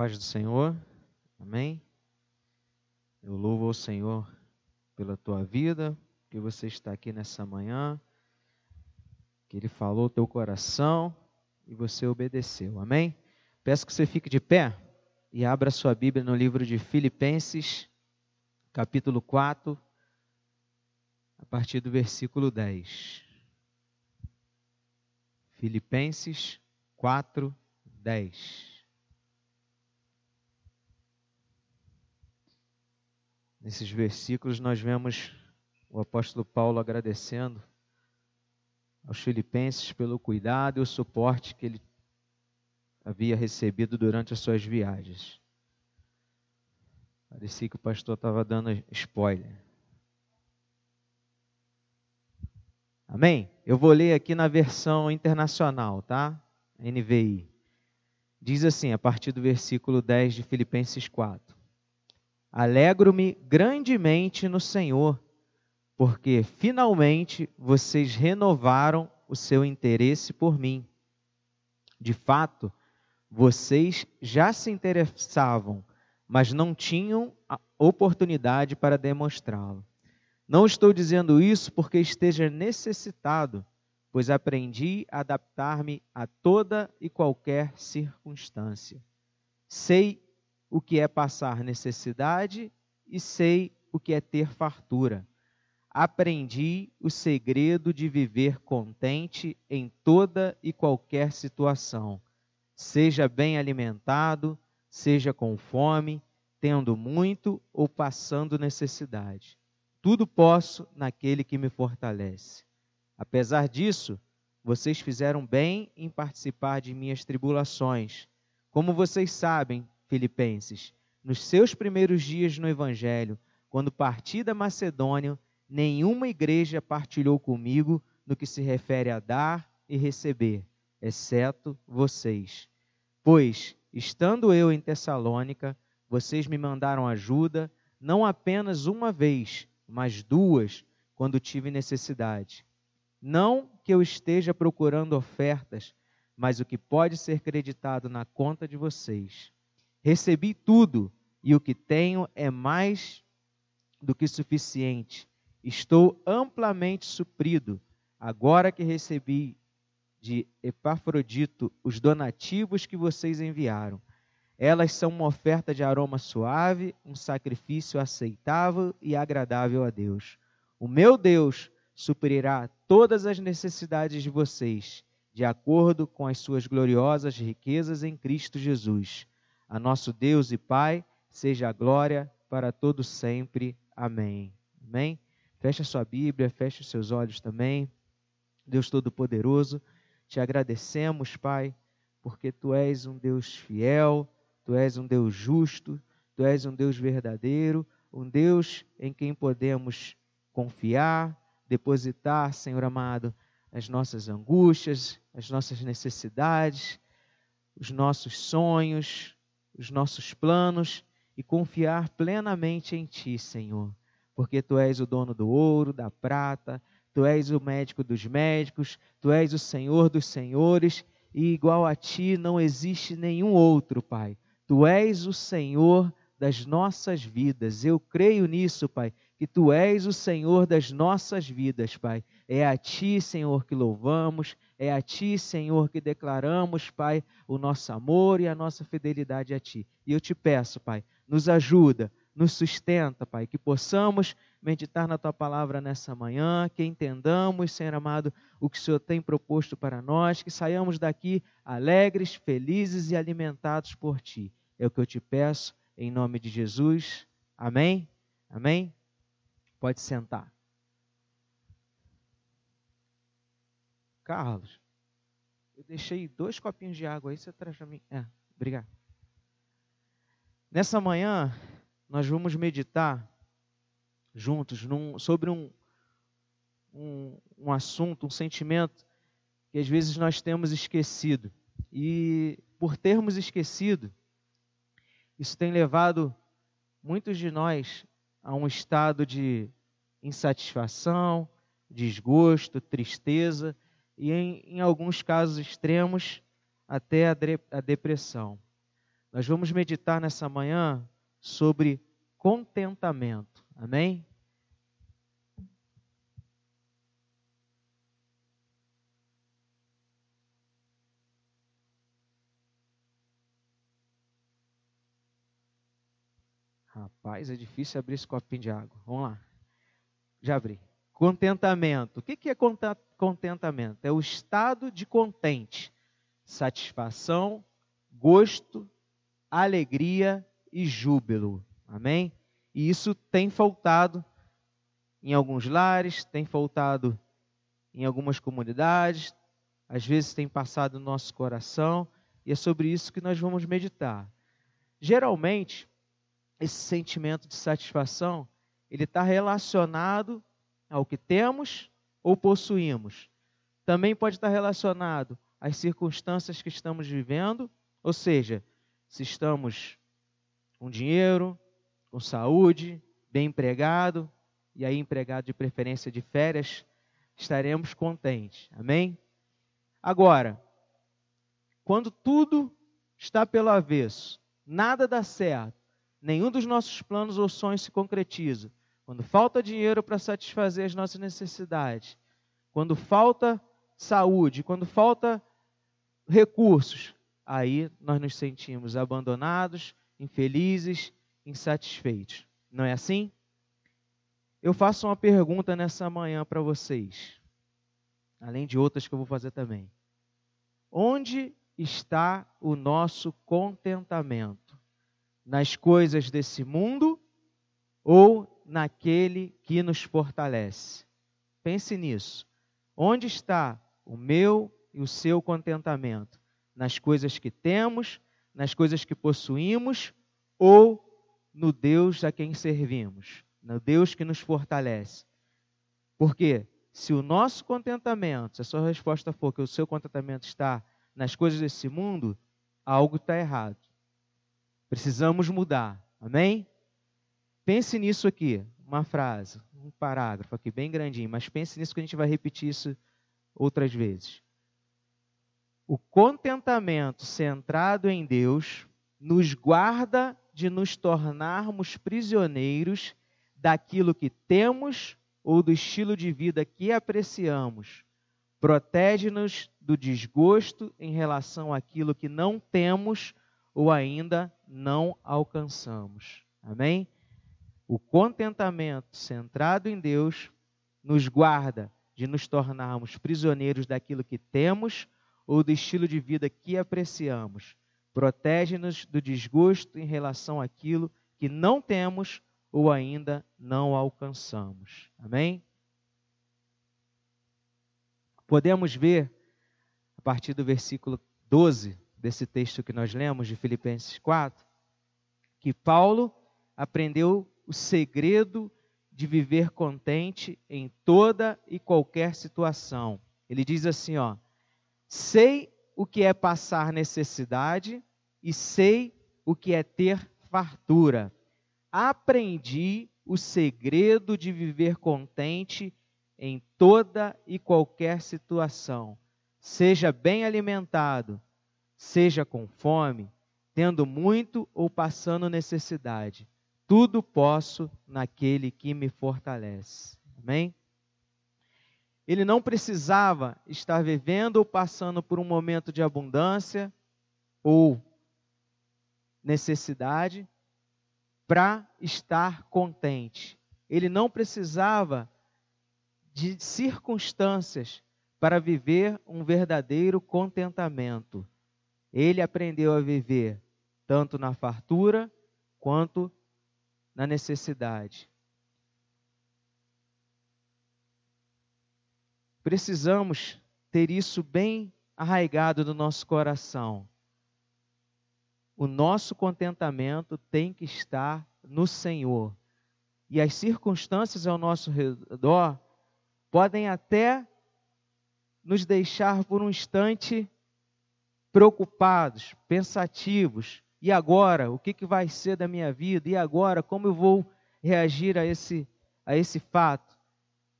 paz do Senhor. Amém. Eu louvo ao Senhor pela tua vida, que você está aqui nessa manhã, que Ele falou teu coração e você obedeceu. Amém. Peço que você fique de pé e abra sua Bíblia no livro de Filipenses, capítulo 4, a partir do versículo 10. Filipenses 4, 10. Nesses versículos nós vemos o apóstolo Paulo agradecendo aos filipenses pelo cuidado e o suporte que ele havia recebido durante as suas viagens. Parecia que o pastor estava dando spoiler. Amém? Eu vou ler aqui na versão internacional, tá? NVI. Diz assim, a partir do versículo 10 de Filipenses 4. Alegro-me grandemente no Senhor, porque finalmente vocês renovaram o seu interesse por mim. De fato, vocês já se interessavam, mas não tinham oportunidade para demonstrá-lo. Não estou dizendo isso porque esteja necessitado, pois aprendi a adaptar-me a toda e qualquer circunstância. Sei o que é passar necessidade e sei o que é ter fartura. Aprendi o segredo de viver contente em toda e qualquer situação, seja bem alimentado, seja com fome, tendo muito ou passando necessidade. Tudo posso naquele que me fortalece. Apesar disso, vocês fizeram bem em participar de minhas tribulações. Como vocês sabem, Filipenses, nos seus primeiros dias no Evangelho, quando parti da Macedônia, nenhuma igreja partilhou comigo no que se refere a dar e receber, exceto vocês. Pois, estando eu em Tessalônica, vocês me mandaram ajuda, não apenas uma vez, mas duas, quando tive necessidade. Não que eu esteja procurando ofertas, mas o que pode ser creditado na conta de vocês. Recebi tudo e o que tenho é mais do que suficiente. Estou amplamente suprido, agora que recebi de Epafrodito os donativos que vocês enviaram. Elas são uma oferta de aroma suave, um sacrifício aceitável e agradável a Deus. O meu Deus suprirá todas as necessidades de vocês, de acordo com as suas gloriosas riquezas em Cristo Jesus. A nosso Deus e Pai, seja a glória para todo sempre. Amém. Amém. Feche a sua Bíblia, feche os seus olhos também. Deus Todo-Poderoso, te agradecemos, Pai, porque tu és um Deus fiel, tu és um Deus justo, tu és um Deus verdadeiro, um Deus em quem podemos confiar, depositar, Senhor amado, as nossas angústias, as nossas necessidades, os nossos sonhos, os nossos planos e confiar plenamente em Ti, Senhor, porque Tu és o dono do ouro, da prata, Tu és o médico dos médicos, Tu és o Senhor dos senhores, e igual a Ti não existe nenhum outro, Pai. Tu és o Senhor das nossas vidas. Eu creio nisso, Pai, que Tu és o Senhor das nossas vidas, Pai. É a Ti, Senhor, que louvamos, é a Ti, Senhor, que declaramos, Pai, o nosso amor e a nossa fidelidade a Ti. E eu te peço, Pai, nos ajuda, nos sustenta, Pai, que possamos meditar na Tua palavra nessa manhã, que entendamos, Senhor amado, o que o Senhor tem proposto para nós, que saiamos daqui alegres, felizes e alimentados por Ti. É o que eu te peço, em nome de Jesus. Amém? Amém? Pode sentar. Carlos, deixei dois copinhos de água aí, você traz para mim. É, obrigado. Nessa manhã, nós vamos meditar juntos num, sobre um, um, um assunto, um sentimento que às vezes nós temos esquecido. E por termos esquecido, isso tem levado muitos de nós a um estado de insatisfação, desgosto, tristeza e, em, em alguns casos extremos, até a, de, a depressão. Nós vamos meditar nessa manhã sobre contentamento. Amém? Rapaz, é difícil abrir esse copinho de água. Vamos lá. Já abri. Contentamento. O que é contentamento? É o estado de contente, satisfação, gosto, alegria e júbilo. Amém? E isso tem faltado em alguns lares, tem faltado em algumas comunidades, às vezes tem passado no nosso coração, e é sobre isso que nós vamos meditar. Geralmente, esse sentimento de satisfação, ele está relacionado ao que temos ou possuímos. Também pode estar relacionado às circunstâncias que estamos vivendo, ou seja, se estamos com dinheiro, com saúde, bem empregado, e aí empregado de preferência de férias, estaremos contentes. Amém? Agora, quando tudo está pelo avesso, nada dá certo, nenhum dos nossos planos ou sonhos se concretiza, quando falta dinheiro para satisfazer as nossas necessidades, quando falta saúde, quando falta recursos, aí nós nos sentimos abandonados, infelizes, insatisfeitos. Não é assim? Eu faço uma pergunta nessa manhã para vocês, além de outras que eu vou fazer também. Onde está o nosso contentamento? nas coisas desse mundo ou naquele que nos fortalece. Pense nisso. Onde está o meu e o seu contentamento? Nas coisas que temos, nas coisas que possuímos ou no Deus a quem servimos, no Deus que nos fortalece? Porque se o nosso contentamento, se a sua resposta for que o seu contentamento está nas coisas desse mundo, algo está errado. Precisamos mudar. Amém? Pense nisso aqui, uma frase, um parágrafo aqui bem grandinho, mas pense nisso que a gente vai repetir isso outras vezes. O contentamento centrado em Deus nos guarda de nos tornarmos prisioneiros daquilo que temos ou do estilo de vida que apreciamos. Protege-nos do desgosto em relação àquilo que não temos ou ainda não alcançamos. Amém? O contentamento centrado em Deus nos guarda de nos tornarmos prisioneiros daquilo que temos ou do estilo de vida que apreciamos. Protege-nos do desgosto em relação àquilo que não temos ou ainda não alcançamos. Amém? Podemos ver, a partir do versículo 12, desse texto que nós lemos de Filipenses 4, que Paulo aprendeu o segredo de viver contente em toda e qualquer situação. Ele diz assim, ó: Sei o que é passar necessidade e sei o que é ter fartura. Aprendi o segredo de viver contente em toda e qualquer situação. Seja bem alimentado, seja com fome, tendo muito ou passando necessidade. Tudo posso naquele que me fortalece. Amém? Ele não precisava estar vivendo ou passando por um momento de abundância ou necessidade para estar contente. Ele não precisava de circunstâncias para viver um verdadeiro contentamento. Ele aprendeu a viver tanto na fartura quanto na necessidade. Precisamos ter isso bem arraigado no nosso coração. O nosso contentamento tem que estar no Senhor. E as circunstâncias ao nosso redor podem até nos deixar por um instante preocupados, pensativos. E agora? O que, que vai ser da minha vida? E agora? Como eu vou reagir a esse, a esse fato?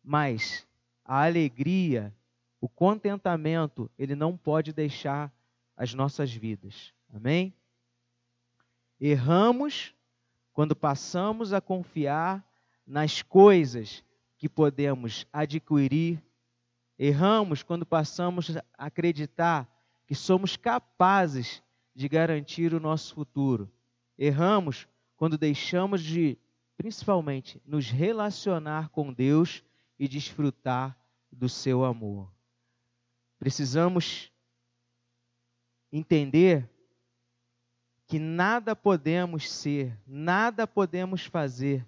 Mas a alegria, o contentamento, ele não pode deixar as nossas vidas. Amém? Erramos quando passamos a confiar nas coisas que podemos adquirir. Erramos quando passamos a acreditar que somos capazes de garantir o nosso futuro. Erramos quando deixamos de, principalmente, nos relacionar com Deus e desfrutar do seu amor. Precisamos entender que nada podemos ser, nada podemos fazer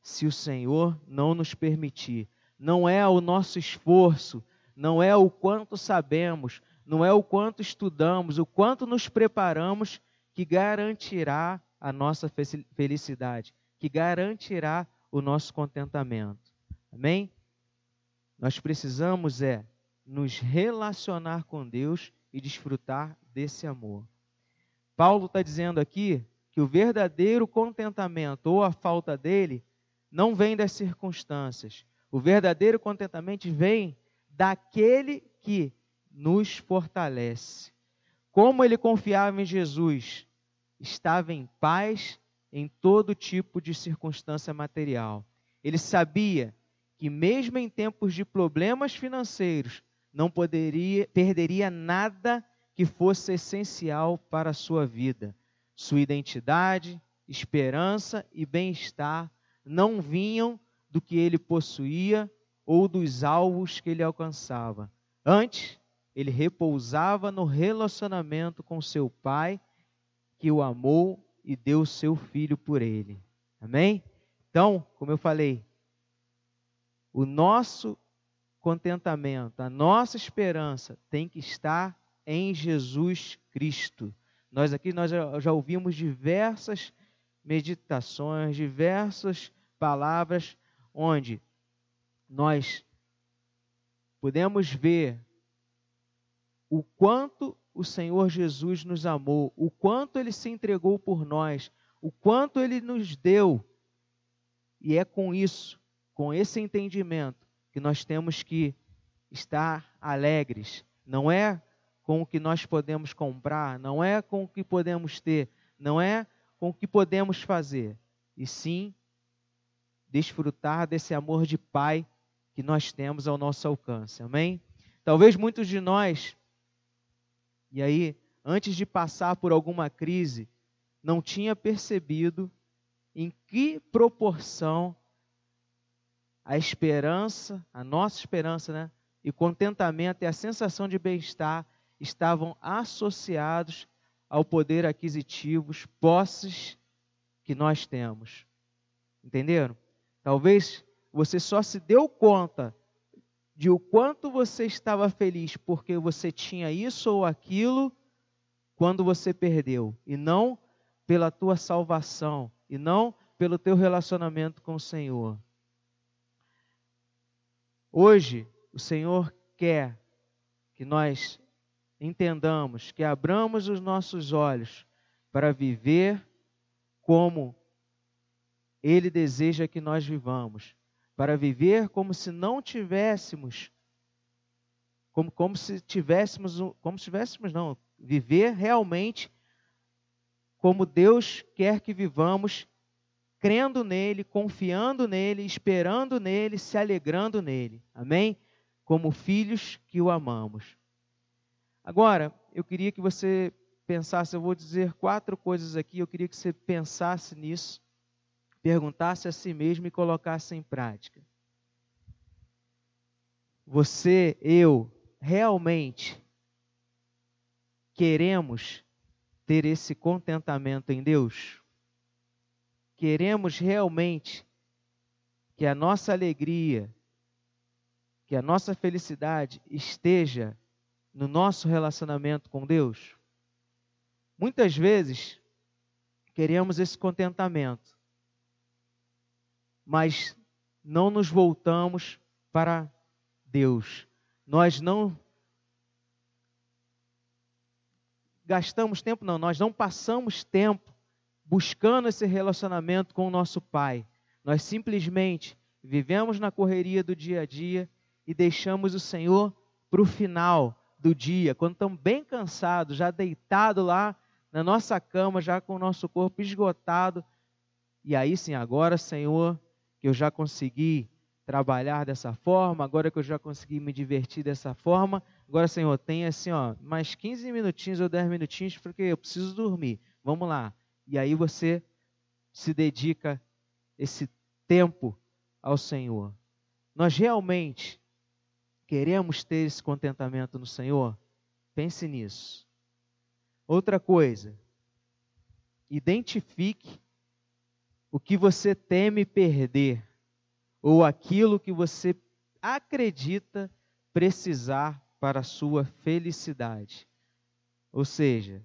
se o Senhor não nos permitir. Não é o nosso esforço, não é o quanto sabemos, não é o quanto estudamos, o quanto nos preparamos que garantirá a nossa felicidade, que garantirá o nosso contentamento. Amém? Nós precisamos é nos relacionar com Deus e desfrutar desse amor. Paulo está dizendo aqui que o verdadeiro contentamento ou a falta dele não vem das circunstâncias. O verdadeiro contentamento vem daquele que nos fortalece. Como ele confiava em Jesus, estava em paz em todo tipo de circunstância material. Ele sabia que mesmo em tempos de problemas financeiros, não poderia perderia nada que fosse essencial para a sua vida. Sua identidade, esperança e bem-estar não vinham do que ele possuía ou dos alvos que ele alcançava. Antes, ele repousava no relacionamento com seu pai, que o amou e deu seu filho por ele. Amém? Então, como eu falei, o nosso contentamento, a nossa esperança tem que estar em Jesus Cristo. Nós aqui nós já, ouvimos diversas meditações, diversas palavras onde nós podemos ver o quanto o Senhor Jesus nos amou, o quanto ele se entregou por nós, o quanto ele nos deu. E é com isso, com esse entendimento, que nós temos que estar alegres. Não é com o que nós podemos comprar, não é com o que podemos ter, não é com o que podemos fazer, e sim desfrutar desse amor de Pai que nós temos ao nosso alcance. Amém? Talvez muitos de nós, e aí, antes de passar por alguma crise, não tinha percebido em que proporção a esperança, a nossa esperança, né? E contentamento e a sensação de bem-estar estavam associados ao poder aquisitivo, posses que nós temos. Entenderam? Talvez você só se deu conta de o quanto você estava feliz porque você tinha isso ou aquilo quando você perdeu, e não pela tua salvação, e não pelo teu relacionamento com o Senhor. Hoje, o Senhor quer que nós entendamos, que abramos os nossos olhos para viver como Ele deseja que nós vivamos, para viver como se não tivéssemos, como, como se tivéssemos, como se tivéssemos, não, viver realmente como Deus quer que vivamos, crendo nele, confiando nele, esperando nele, se alegrando nele. Amém? Como filhos que o amamos. Agora, eu queria que você pensasse, eu vou dizer quatro coisas aqui, eu queria que você pensasse nisso, perguntasse a si mesmo e colocasse em prática. Você, eu, realmente queremos ter esse contentamento em Deus? Queremos realmente que a nossa alegria, que a nossa felicidade esteja no nosso relacionamento com Deus? Muitas vezes queremos esse contentamento, mas não nos voltamos para Deus. Nós não gastamos tempo, não, nós não passamos tempo buscando esse relacionamento com o nosso Pai. Nós simplesmente vivemos na correria do dia a dia e deixamos o Senhor para o final, do dia, quando estão bem cansados, já deitados lá na nossa cama, já com o nosso corpo esgotado. E aí sim, agora, Senhor, que eu já consegui trabalhar dessa forma, agora que eu já consegui me divertir dessa forma, agora, Senhor, tem assim, ó, mais 15 minutinhos ou 10 minutinhos, porque eu preciso dormir. Vamos lá. E aí você se dedica esse tempo ao Senhor. Nós realmente queremos ter esse contentamento no Senhor? Pense nisso. Outra coisa, identifique o que você teme perder ou aquilo que você acredita precisar para a sua felicidade. Ou seja,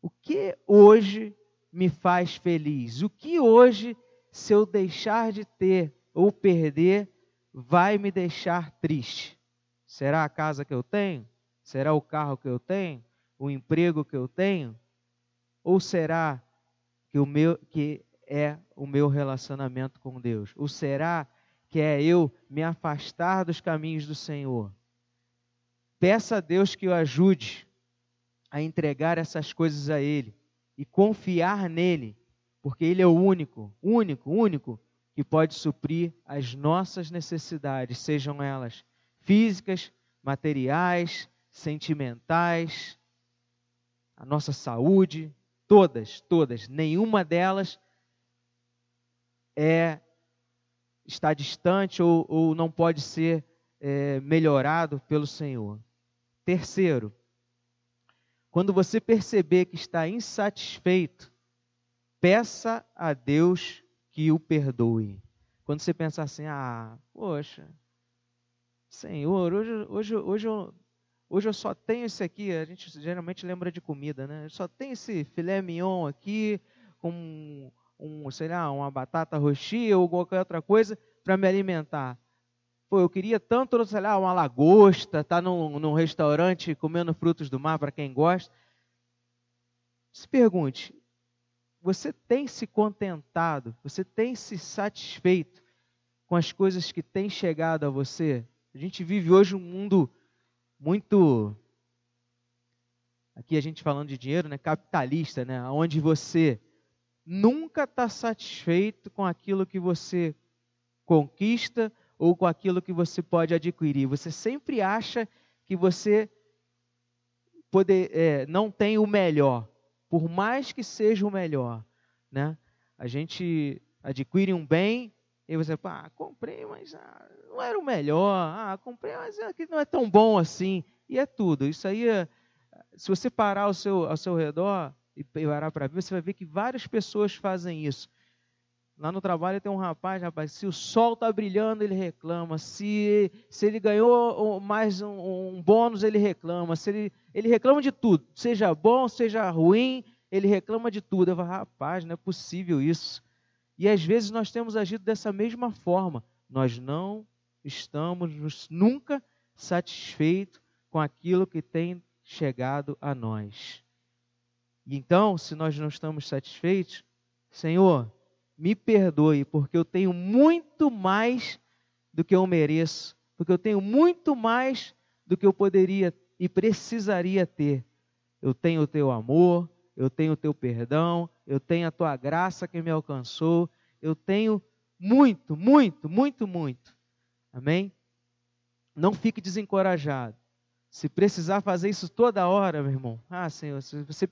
o que hoje me faz feliz? O que hoje, se eu deixar de ter ou perder, vai me deixar triste? Será a casa que eu tenho? Será o carro que eu tenho? O emprego que eu tenho? Ou será que o meu que é o meu relacionamento com Deus? Ou será que é eu me afastar dos caminhos do Senhor? Peça a Deus que o ajude a entregar essas coisas a Ele e confiar nele, porque Ele é o único, único, único que pode suprir as nossas necessidades, sejam elas físicas, materiais, sentimentais, a nossa saúde, todas, todas, nenhuma delas é está distante ou, ou não pode ser é, melhorado pelo Senhor. Terceiro, quando você perceber que está insatisfeito, peça a Deus que o perdoe. Quando você pensar assim, ah, poxa, Senhor, hoje, hoje, hoje, eu, hoje eu só tenho esse aqui, a gente geralmente lembra de comida, né? Eu só tenho esse filé mignon aqui, com um, sei lá, uma batata roxia ou qualquer outra coisa para me alimentar. Pô, eu queria tanto, sei lá, uma lagosta, estar tá num, num restaurante comendo frutos do mar para quem gosta. Se pergunte, você tem se contentado, você tem se satisfeito com as coisas que têm chegado a você? A gente vive hoje um mundo muito aqui a gente falando de dinheiro, né, capitalista, né, onde você nunca está satisfeito com aquilo que você conquista ou com aquilo que você pode adquirir. Você sempre acha que você poder, é, não tem o melhor, por mais que seja o melhor. Né? A gente adquire um bem e você fala, ah, comprei, mas ah, não era o melhor. Ah, comprei, mas aqui não é tão bom assim. E é tudo. Isso aí, é, se você parar ao seu, ao seu redor, e parar para ver, você vai ver que várias pessoas fazem isso. Lá no trabalho tem um rapaz, rapaz, se o sol está brilhando, ele reclama. Se, se ele ganhou mais um, um, bônus, ele reclama. Se ele, ele reclama de tudo, seja bom, seja ruim, ele reclama de tudo. Eu falo, rapaz, não é possível isso. E às vezes nós temos agido dessa mesma forma. Nós não estamos nunca satisfeitos com aquilo que tem chegado a nós. Então, se nós não estamos satisfeitos, Senhor, me perdoe, porque eu tenho muito mais do que eu mereço, porque eu tenho muito mais do que eu poderia e precisaria ter. Eu tenho o teu amor, eu tenho o teu perdão, eu tenho a tua graça que me alcançou, eu tenho muito, muito, muito, muito. Amém? Não fique desencorajado. Se precisar fazer isso toda hora, meu irmão, ah, Senhor, se você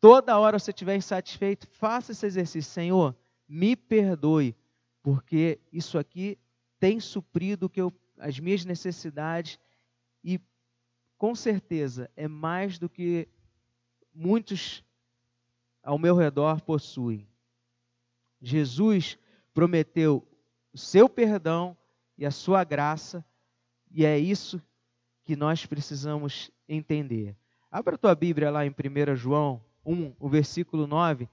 toda hora você estiver insatisfeito, faça esse exercício. Senhor, me perdoe, porque isso aqui tem suprido que eu, as minhas necessidades e com certeza é mais do que muitos ao meu redor possuem. Jesus prometeu o seu perdão e a sua graça, e é isso que nós precisamos entender. Abra a tua Bíblia lá em 1 João 1, o versículo 9,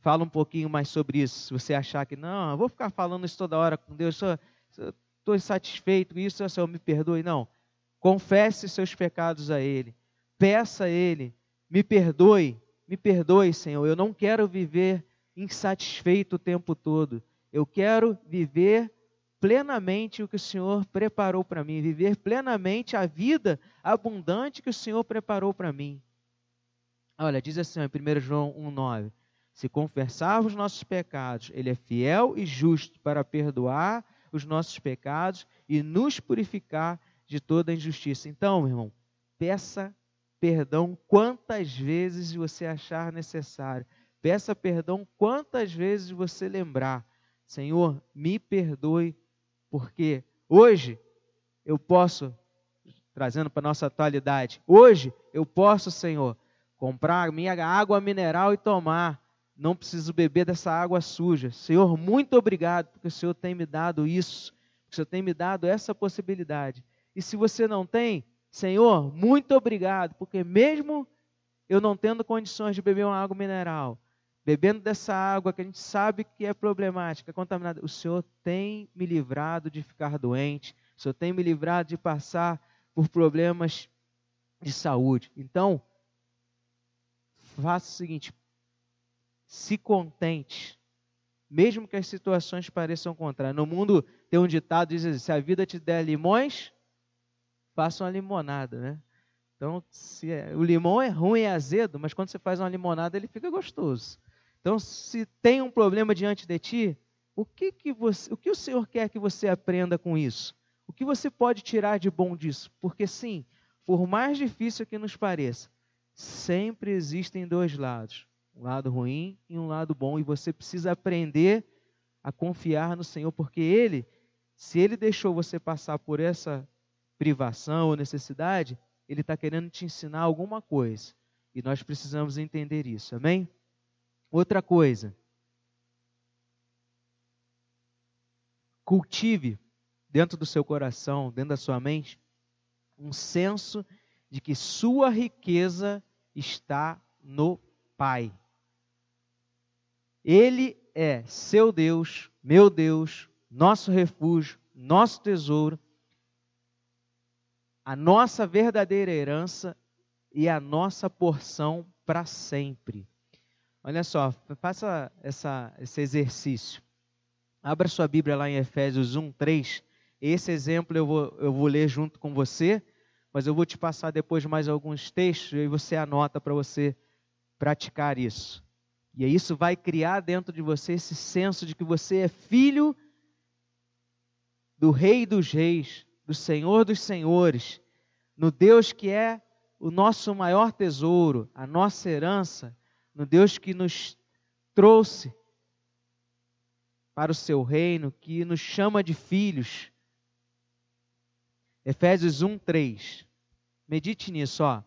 fala um pouquinho mais sobre isso. Se você achar que, não, eu vou ficar falando isso toda hora com Deus, estou insatisfeito com isso, Senhor, me perdoe. Não. Confesse seus pecados a Ele. Peça a Ele, me perdoe, me perdoe, Senhor. Eu não quero viver insatisfeito o tempo todo. Eu quero viver plenamente o que o Senhor preparou para mim, viver plenamente a vida abundante que o Senhor preparou para mim. Olha, diz assim em 1 João 1,9: Se confessarmos os nossos pecados, Ele é fiel e justo para perdoar os nossos pecados e nos purificar de toda injustiça. Então, meu irmão, peça perdão quantas vezes você achar necessário. Peça perdão quantas vezes você lembrar. Senhor, me perdoe, porque hoje eu posso, trazendo para a nossa atualidade, hoje eu posso, Senhor, comprar minha água mineral e tomar. Não preciso beber dessa água suja. Senhor, muito obrigado, porque o Senhor tem me dado isso. O Senhor tem me dado essa possibilidade. E se você não tem, Senhor, muito obrigado, porque mesmo eu não tendo condições de beber uma água mineral, bebendo dessa água que a gente sabe que é problemática, contaminada, o Senhor tem me livrado de ficar doente, o Senhor tem me livrado de passar por problemas de saúde. Então, faça o seguinte: se contente, mesmo que as situações pareçam contrárias. No mundo tem um ditado que diz assim: se a vida te der limões, faça uma limonada, né? Então, se é, o limão é ruim, é azedo, mas quando você faz uma limonada, ele fica gostoso. Então, se tem um problema diante de ti, o que, que, você, o, que o Senhor quer que você aprenda com isso? O que você pode tirar de bom disso? Porque, sim, por mais difícil que nos pareça, sempre existem dois lados: um lado ruim e um lado bom, e você precisa aprender a confiar no Senhor, porque Ele, se Ele deixou você passar por essa privação ou necessidade, Ele está querendo te ensinar alguma coisa. E nós precisamos entender isso, amém? Outra coisa. Cultive dentro do seu coração, dentro da sua mente, um senso de que sua riqueza está no Pai. Ele é seu Deus, meu Deus, nosso refúgio, nosso tesouro, a nossa verdadeira herança e a nossa porção para sempre. Olha só, faça essa, esse exercício. Abra sua Bíblia lá em Efésios 1, 3. Esse exemplo eu vou, eu vou ler junto com você, mas eu vou te passar depois mais alguns textos e você anota para você praticar isso. E isso vai criar dentro de você esse senso de que você é filho do Rei dos Reis, do Senhor dos Senhores, no Deus que é o nosso maior tesouro, a nossa herança, no Deus que nos trouxe para o seu reino, que nos chama de filhos. Efésios 1, 3. Medite nisso, ó.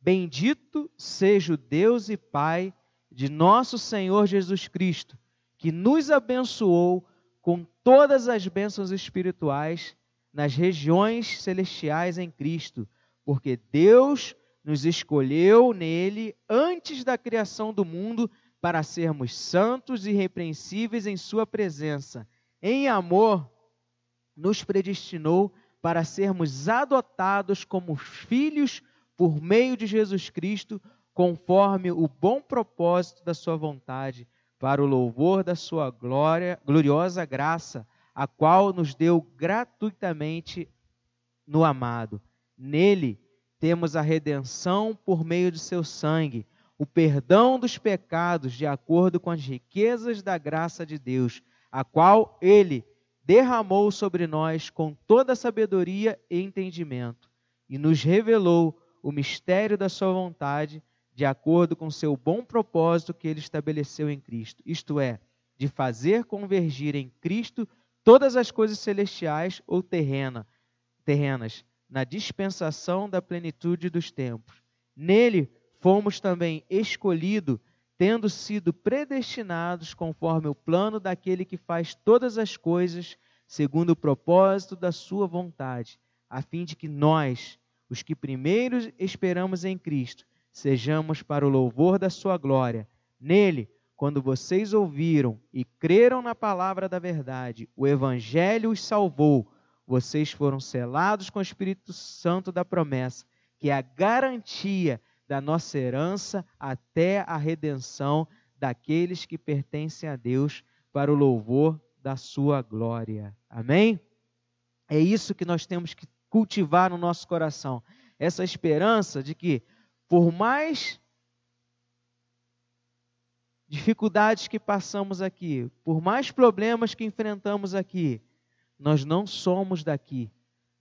Bendito seja o Deus e Pai de nosso Senhor Jesus Cristo, que nos abençoou com todas as bênçãos espirituais nas regiões celestiais em Cristo, porque Deus nos escolheu nele antes da criação do mundo para sermos santos e irrepreensíveis em Sua presença. Em amor, nos predestinou para sermos adotados como filhos por meio de Jesus Cristo, conforme o bom propósito da Sua vontade, para o louvor da Sua glória, gloriosa graça a qual nos deu gratuitamente no amado. Nele temos a redenção por meio de seu sangue, o perdão dos pecados de acordo com as riquezas da graça de Deus, a qual ele derramou sobre nós com toda sabedoria e entendimento, e nos revelou o mistério da sua vontade, de acordo com seu bom propósito que ele estabeleceu em Cristo, isto é, de fazer convergir em Cristo todas as coisas celestiais ou terrena, terrenas na dispensação da plenitude dos tempos. Nele fomos também escolhidos, tendo sido predestinados conforme o plano daquele que faz todas as coisas segundo o propósito da sua vontade, a fim de que nós, os que primeiros esperamos em Cristo, sejamos para o louvor da sua glória. Nele quando vocês ouviram e creram na palavra da verdade, o Evangelho os salvou, vocês foram selados com o Espírito Santo da promessa, que é a garantia da nossa herança até a redenção daqueles que pertencem a Deus para o louvor da sua glória. Amém? É isso que nós temos que cultivar no nosso coração. Essa esperança de que, por mais dificuldades que passamos aqui, por mais problemas que enfrentamos aqui, nós não somos daqui.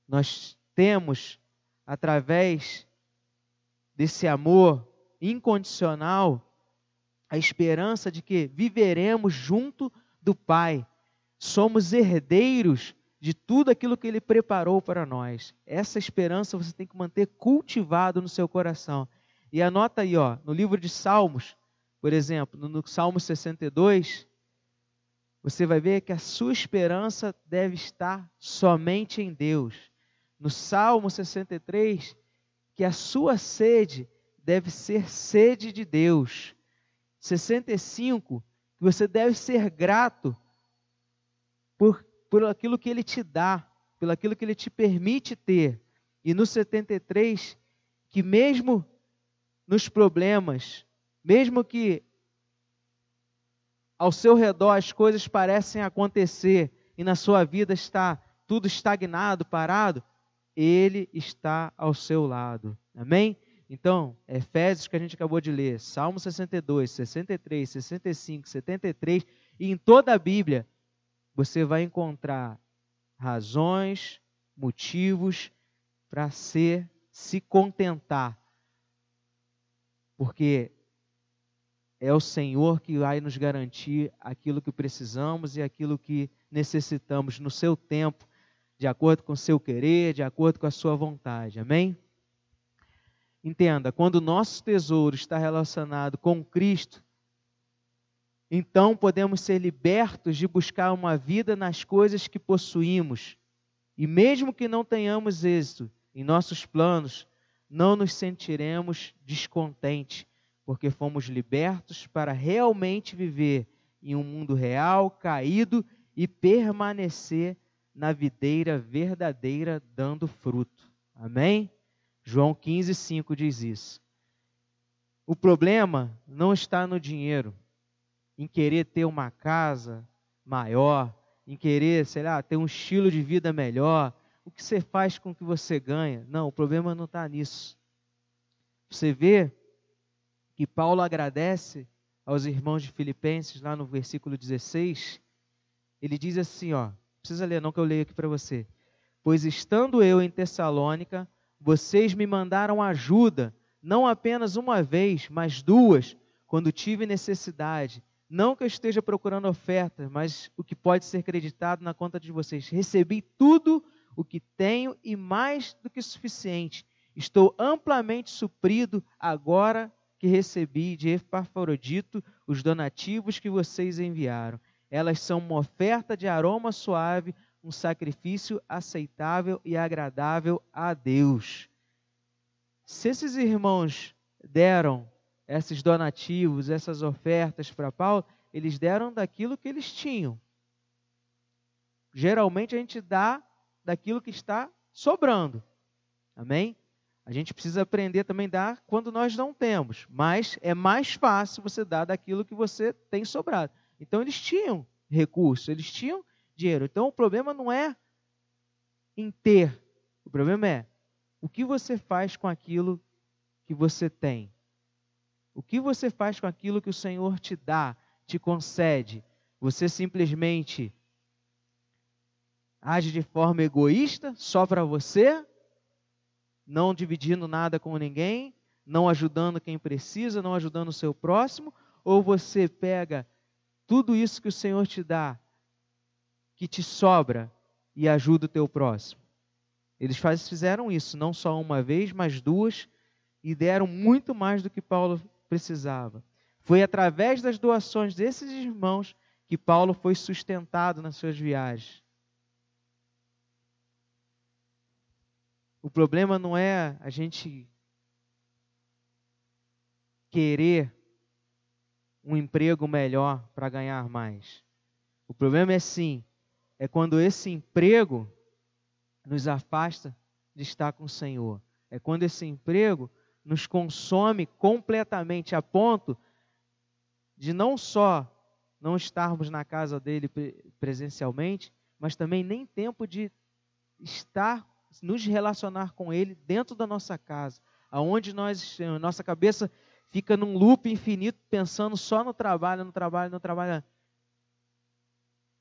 Nós temos, através desse amor incondicional, a esperança de que viveremos junto do Pai. Somos herdeiros de tudo aquilo que Ele preparou para nós. Essa esperança você tem que manter cultivado no seu coração. E anota aí, ó, no livro de Salmos, por exemplo, no, Salmo 62, você vai ver que a sua esperança deve estar somente em Deus. No Salmo 63, que a sua sede deve ser sede de Deus. 65, que você deve ser grato por, por aquilo que Ele te dá, pelo aquilo que Ele te permite ter. E no 73, que mesmo nos problemas, mesmo que ao seu redor as coisas parecem acontecer e na sua vida está tudo estagnado, parado, ele está ao seu lado. Amém? Então, Efésios que a gente acabou de ler, Salmo 62, 63, 65, 73, e em toda a Bíblia você vai encontrar razões, motivos para ser se contentar. Porque é o Senhor que vai nos garantir aquilo que precisamos e aquilo que necessitamos no seu tempo, de acordo com o seu querer, de acordo com a sua vontade. Amém? Entenda, quando o nosso tesouro está relacionado com Cristo, então podemos ser libertos de buscar uma vida nas coisas que possuímos. E mesmo que não tenhamos êxito em nossos planos, não nos sentiremos descontentes, porque fomos libertos para realmente viver em um mundo real, caído e permanecer na videira verdadeira, dando fruto. Amém? João 15, 5 diz isso. O problema não está no dinheiro, em querer ter uma casa maior, em querer, sei lá, ter um estilo de vida melhor. O que você faz com o que você ganha? Não, o problema não está nisso. Você vê que Paulo agradece aos irmãos de Filipenses, lá no versículo 16, ele diz assim, ó, precisa ler não que eu leio aqui para você. Pois estando eu em Tessalônica, vocês me mandaram ajuda, não apenas uma vez, mas duas, quando tive necessidade. Não que eu esteja procurando ofertas, mas o que pode ser creditado na conta de vocês. Recebi tudo o que tenho e mais do que suficiente. Estou amplamente suprido agora que recebi de Epafrodito os donativos que vocês enviaram. Elas são uma oferta de aroma suave, um sacrifício aceitável e agradável a Deus. Se esses irmãos deram esses donativos, essas ofertas para Paulo, eles deram daquilo que eles tinham. Geralmente a gente dá daquilo que está sobrando. Amém? A gente precisa aprender também a dar quando nós não temos, mas é mais fácil você dar daquilo que você tem sobrado. Então eles tinham recursos, eles tinham dinheiro. Então o problema não é em ter, o problema é o que você faz com aquilo que você tem. O que você faz com aquilo que o Senhor te dá, te concede? Você simplesmente age de forma egoísta, só para você, não dividindo nada com ninguém, não ajudando quem precisa, não ajudando o seu próximo, ou você pega tudo isso que o Senhor te dá que te sobra e ajuda o teu próximo. Eles fizeram isso não só uma vez, mas duas, e deram muito mais do que Paulo precisava. Foi através das doações desses irmãos que Paulo foi sustentado nas suas viagens. O problema não é a gente querer um emprego melhor para ganhar mais. O problema é sim é quando esse emprego nos afasta de estar com o Senhor. É quando esse emprego nos consome completamente a ponto de não só não estarmos na casa dele presencialmente, mas também nem tempo de estar, nos relacionar com ele dentro da nossa casa, aonde nós, nossa cabeça fica num loop infinito pensando só no trabalho, no trabalho, no trabalho.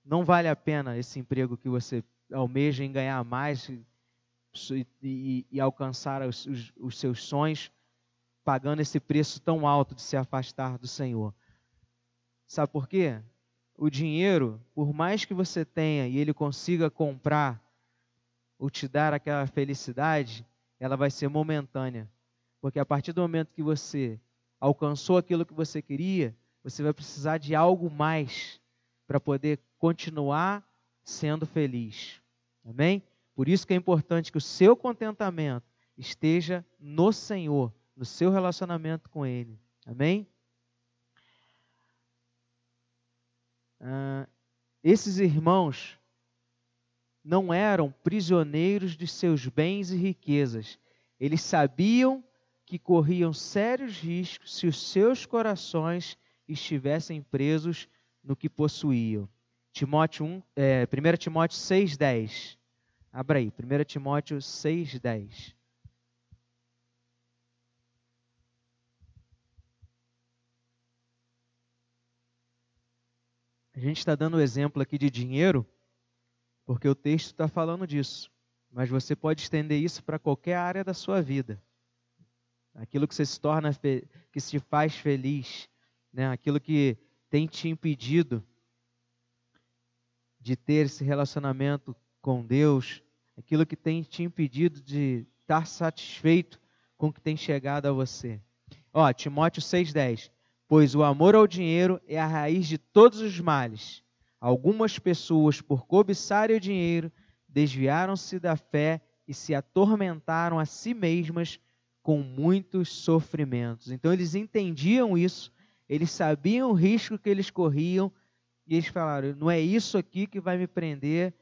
Não vale a pena esse emprego que você almeja em ganhar mais e, e, e alcançar os, os, os seus sonhos, pagando esse preço tão alto de se afastar do Senhor. Sabe por quê? O dinheiro, por mais que você tenha e ele consiga comprar ou te dar aquela felicidade, ela vai ser momentânea. Porque a partir do momento que você alcançou aquilo que você queria, você vai precisar de algo mais para poder continuar sendo feliz. Amém? Por isso que é importante que o seu contentamento esteja no Senhor, no seu relacionamento com Ele. Amém? Ah, esses irmãos não eram prisioneiros de seus bens e riquezas. Eles sabiam que corriam sérios riscos se os seus corações estivessem presos no que possuíam. Timóteo 1, é, 1 Timóteo 6,10. Abra aí, 1 Timóteo 6,10. A gente está dando o exemplo aqui de dinheiro, porque o texto está falando disso. Mas você pode estender isso para qualquer área da sua vida. Aquilo que você se torna, que se faz feliz, né? aquilo que tem te impedido de ter esse relacionamento com Deus, aquilo que tem te impedido de estar satisfeito com o que tem chegado a você. Ó, Timóteo 6,10. Pois o amor ao dinheiro é a raiz de todos os males. Algumas pessoas, por cobiçarem o dinheiro, desviaram-se da fé e se atormentaram a si mesmas com muitos sofrimentos. Então eles entendiam isso, eles sabiam o risco que eles corriam, e eles falaram: não é isso aqui que vai me prender,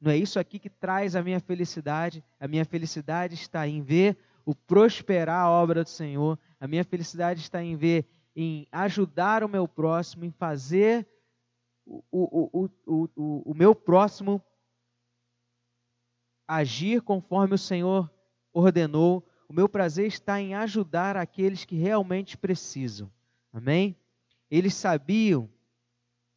não é isso aqui que traz a minha felicidade. A minha felicidade está em ver o prosperar a obra do Senhor. A minha felicidade está em ver, em ajudar o meu próximo, em fazer o, o, o, o, o meu próximo agir conforme o Senhor ordenou. O meu prazer está em ajudar aqueles que realmente precisam. Amém? Eles sabiam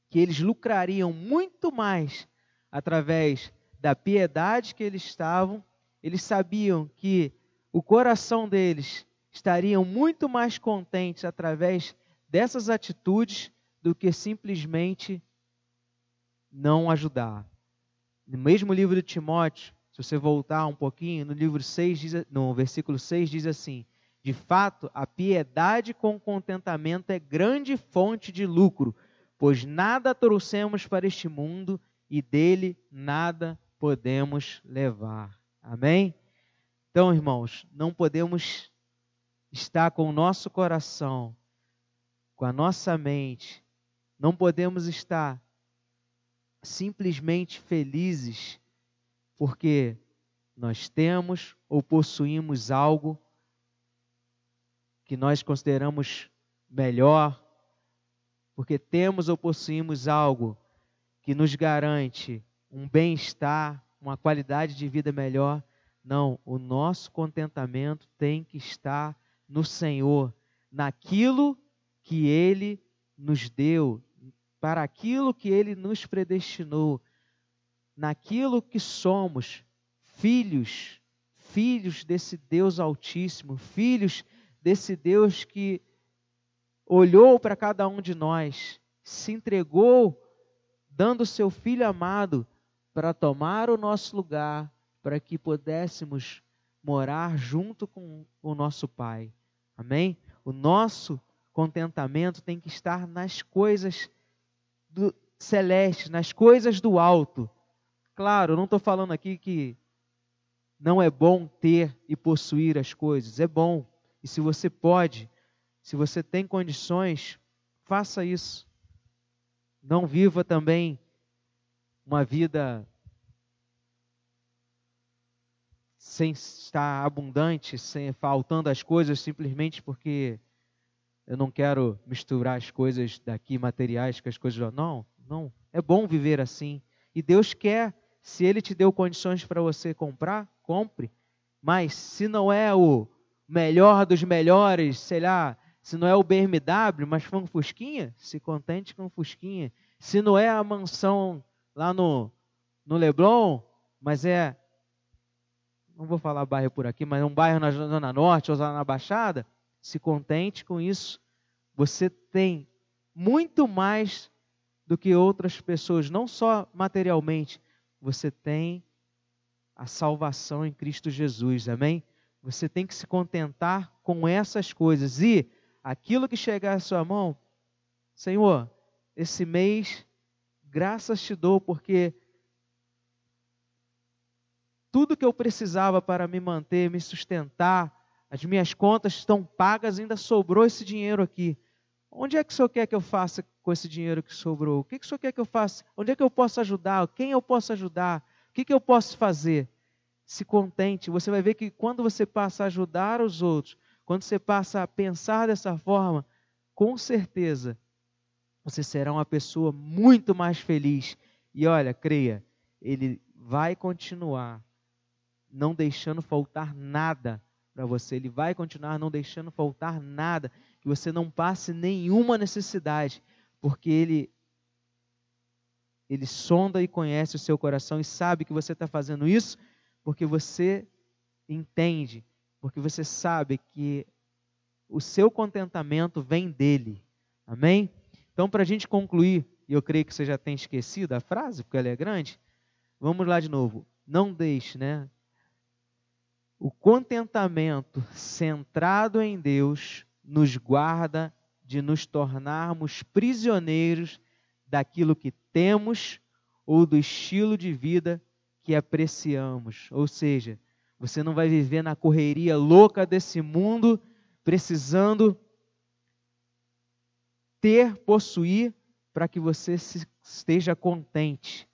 que eles lucrariam muito mais através da piedade que eles estavam, eles sabiam que o coração deles estariam muito mais contentes através dessas atitudes do que simplesmente não ajudar. No mesmo livro de Timóteo, se você voltar um pouquinho, no livro 6, diz, no versículo 6 diz assim: De fato, a piedade com contentamento é grande fonte de lucro, pois nada trouxemos para este mundo e dele nada podemos levar. Amém? Então, irmãos, não podemos estar com o nosso coração, com a nossa mente, não podemos estar simplesmente felizes porque nós temos ou possuímos algo que nós consideramos melhor porque temos ou possuímos algo que nos garante um bem-estar, uma qualidade de vida melhor. Não, o nosso contentamento tem que estar no Senhor, naquilo que Ele nos deu, para aquilo que Ele nos predestinou, naquilo que somos, filhos, filhos desse Deus Altíssimo, filhos desse Deus que olhou para cada um de nós, se entregou, dando seu Filho amado para tomar o nosso lugar, para que pudéssemos morar junto com o nosso Pai. Amém? O nosso contentamento tem que estar nas coisas do celestes, nas coisas do alto. Claro, não estou falando aqui que não é bom ter e possuir as coisas, é bom. E se você pode, se você tem condições, faça isso. Não viva também uma vida sem estar abundante, sem faltando as coisas simplesmente porque eu não quero misturar as coisas daqui materiais com as coisas não, não. É bom viver assim. E Deus quer, se ele te deu condições para você comprar, compre. Mas se não é o melhor dos melhores, sei lá, Se não é o BMW, mas foi um Fusquinha, se contente com um Fusquinha. Se não é a mansão lá no, no Leblon, mas é. Não vou falar bairro por aqui, mas é um bairro na Zona Norte ou lá na Baixada, se contente com isso. Você tem muito mais do que outras pessoas, não só materialmente, você tem a salvação em Cristo Jesus, amém? Você tem que se contentar com essas coisas e aquilo que chegar à sua mão, Senhor, esse mês, graças te dou, porque tudo que eu precisava para me manter, me sustentar, as minhas contas estão pagas, ainda sobrou esse dinheiro aqui. Onde é que o Senhor quer que eu faça com esse dinheiro que sobrou? O que, que o Senhor quer que eu faça? Onde é que eu posso ajudar? Quem eu posso ajudar? O que, que eu posso fazer? Se contente. Você vai ver que quando você passa a ajudar os outros, quando você passa a pensar dessa forma, com certeza você será uma pessoa muito mais feliz. E olha, creia, ele vai continuar não deixando faltar nada para você. Ele vai continuar não deixando faltar nada, que você não passe nenhuma necessidade, porque ele ele sonda e conhece o seu coração e sabe que você está fazendo isso porque você entende, porque você sabe que o seu contentamento vem dele. Amém? Então, para a gente concluir, e eu creio que você já tem esquecido a frase, porque ela é grande, vamos lá de novo. Não deixe, né? O contentamento centrado em Deus nos guarda de nos tornarmos prisioneiros daquilo que temos ou do estilo de vida que apreciamos. Ou seja, você não vai viver na correria louca desse mundo, precisando ter, possuir, para que você esteja contente.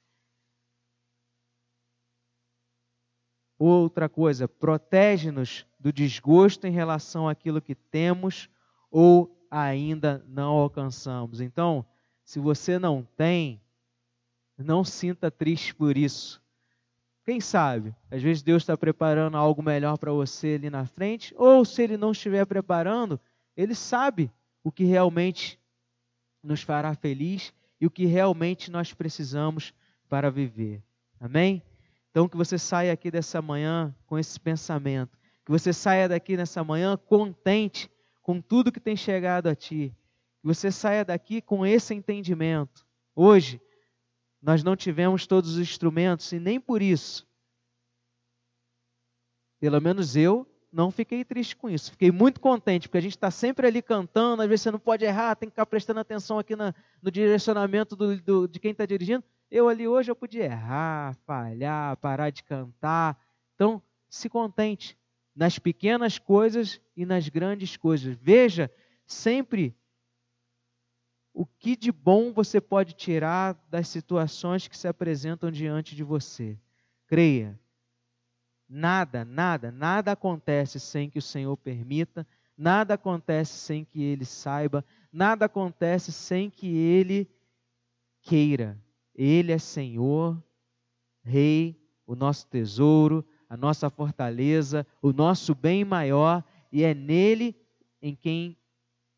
Outra coisa, protege-nos do desgosto em relação àquilo que temos ou ainda não alcançamos. Então, se você não tem, não sinta triste por isso. Quem sabe? Às vezes Deus está preparando algo melhor para você ali na frente, ou se Ele não estiver preparando, Ele sabe o que realmente nos fará feliz e o que realmente nós precisamos para viver. Amém? Então, que você saia aqui dessa manhã com esse pensamento, que você saia daqui nessa manhã contente com tudo que tem chegado a ti, que você saia daqui com esse entendimento. Hoje, nós não tivemos todos os instrumentos e nem por isso, pelo menos eu, não fiquei triste com isso. Fiquei muito contente, porque a gente está sempre ali cantando, às vezes você não pode errar, tem que ficar prestando atenção aqui na, no direcionamento do, do, de quem está dirigindo. Eu ali hoje eu podia errar, falhar, parar de cantar. Então, se contente nas pequenas coisas e nas grandes coisas. Veja sempre o que de bom você pode tirar das situações que se apresentam diante de você. Creia, nada, nada, nada acontece sem que o Senhor permita, nada acontece sem que Ele saiba, nada acontece sem que Ele queira. Ele é Senhor, Rei, o nosso tesouro, a nossa fortaleza, o nosso bem maior, e é nele em quem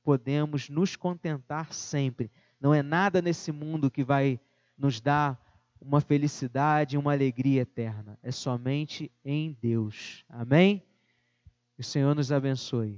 podemos nos contentar sempre. Não é nada nesse mundo que vai nos dar uma felicidade, uma alegria eterna. É somente em Deus. Amém? Que o Senhor nos abençoe.